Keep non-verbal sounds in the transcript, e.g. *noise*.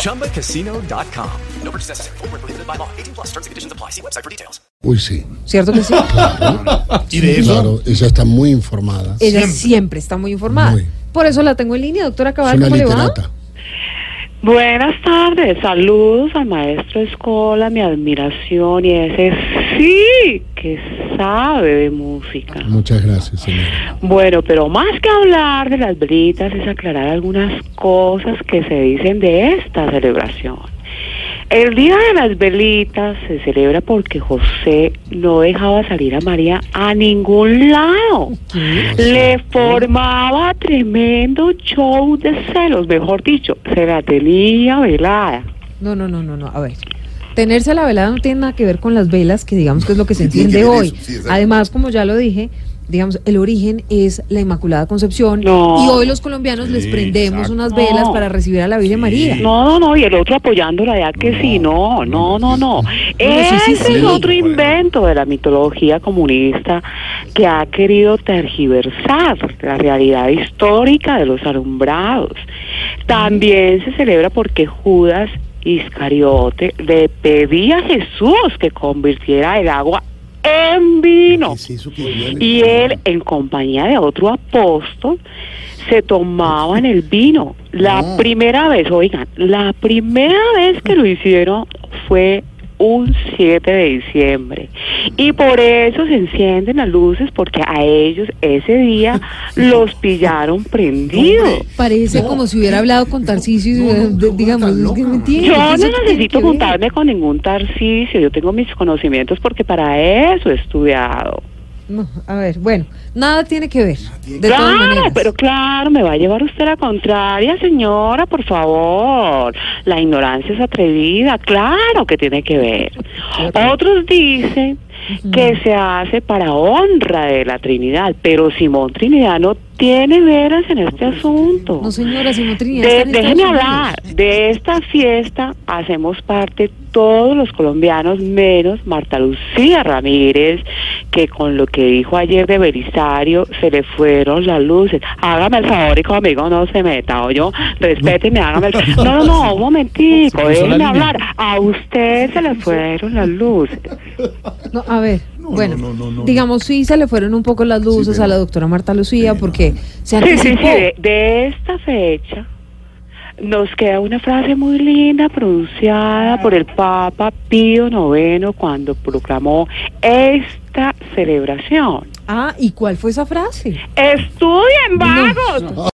ChumbaCasino.com. No purchase necessary. Full prohibited by law. 18 plus terms and conditions apply. See website for details. Uy, sí. ¿Cierto que sí? *laughs* Y de eso. Claro, ella está muy informada. Ella siempre, está muy informada. Muy. Por eso la tengo en línea, doctora Es Cabal, una ¿cómo le va? Buenas tardes, saludos al maestro Escola, mi admiración y ese sí que sabe de música. Muchas gracias, señora. Bueno, pero más que hablar de las velitas es aclarar algunas cosas que se dicen de esta celebración. El día de las velitas se celebra porque José no dejaba salir a María a ningún lado. Le formaba tremendo show de celos, mejor dicho, se la tenía velada. No, no, no, no, no. A ver. Tenerse la velada no tiene nada que ver con las velas, que digamos que es lo que se *laughs* entiende hoy. Además, como ya lo dije, digamos, el origen es la Inmaculada Concepción. No. Y hoy los colombianos les prendemos unas velas No. para recibir a la Virgen María. No, no, no, y el otro apoyándola ya que sí, no, no, no, no. sí, sí, Ese sí. es otro invento de la mitología comunista que ha querido tergiversar la realidad histórica de los alumbrados. También se celebra porque Judas Iscariote le pedía a Jesús que convirtiera el agua en vino. Y él, en compañía de otro apóstol, se tomaban el vino. La primera vez, oigan, la primera vez que lo hicieron fue un 7 de diciembre. Y por eso se encienden las luces, porque a ellos ese día *laughs* los pillaron prendidos. Parece como si hubiera hablado con Tarcisio digamos, es que. Yo ¿qué no necesito juntarme con ningún tarcisio, yo tengo mis conocimientos porque para eso he estudiado. No, a ver, bueno, nada tiene que ver. De todas claro, maneras. pero claro, me va a llevar usted la contraria, señora, por favor. La ignorancia es atrevida, claro que tiene que ver. Otros dicen que se hace para honra de la Trinidad, pero Simón Trinidad no tiene veras en este asunto. No, señora, Simón Trinidad. De- déjeme hablar. De esta fiesta hacemos parte todos los colombianos, menos Marta Lucía Ramírez, que con lo que dijo ayer de Belisario se le fueron las luces. Hágame el favor y conmigo no se meta, o yo, respéteme, hágame el favor. No, no, no, un *laughs* momentico, déjeme hablar. A usted se le fueron las luces. No, a ver, bueno, digamos sí se le fueron un poco las luces a la doctora Marta Lucía porque se Sí, sí, sí, de esta fecha nos queda una frase muy linda pronunciada por el Papa Pío IX cuando proclamó esta celebración. Ah, ¿y cuál fue esa frase? Estudien, vagos.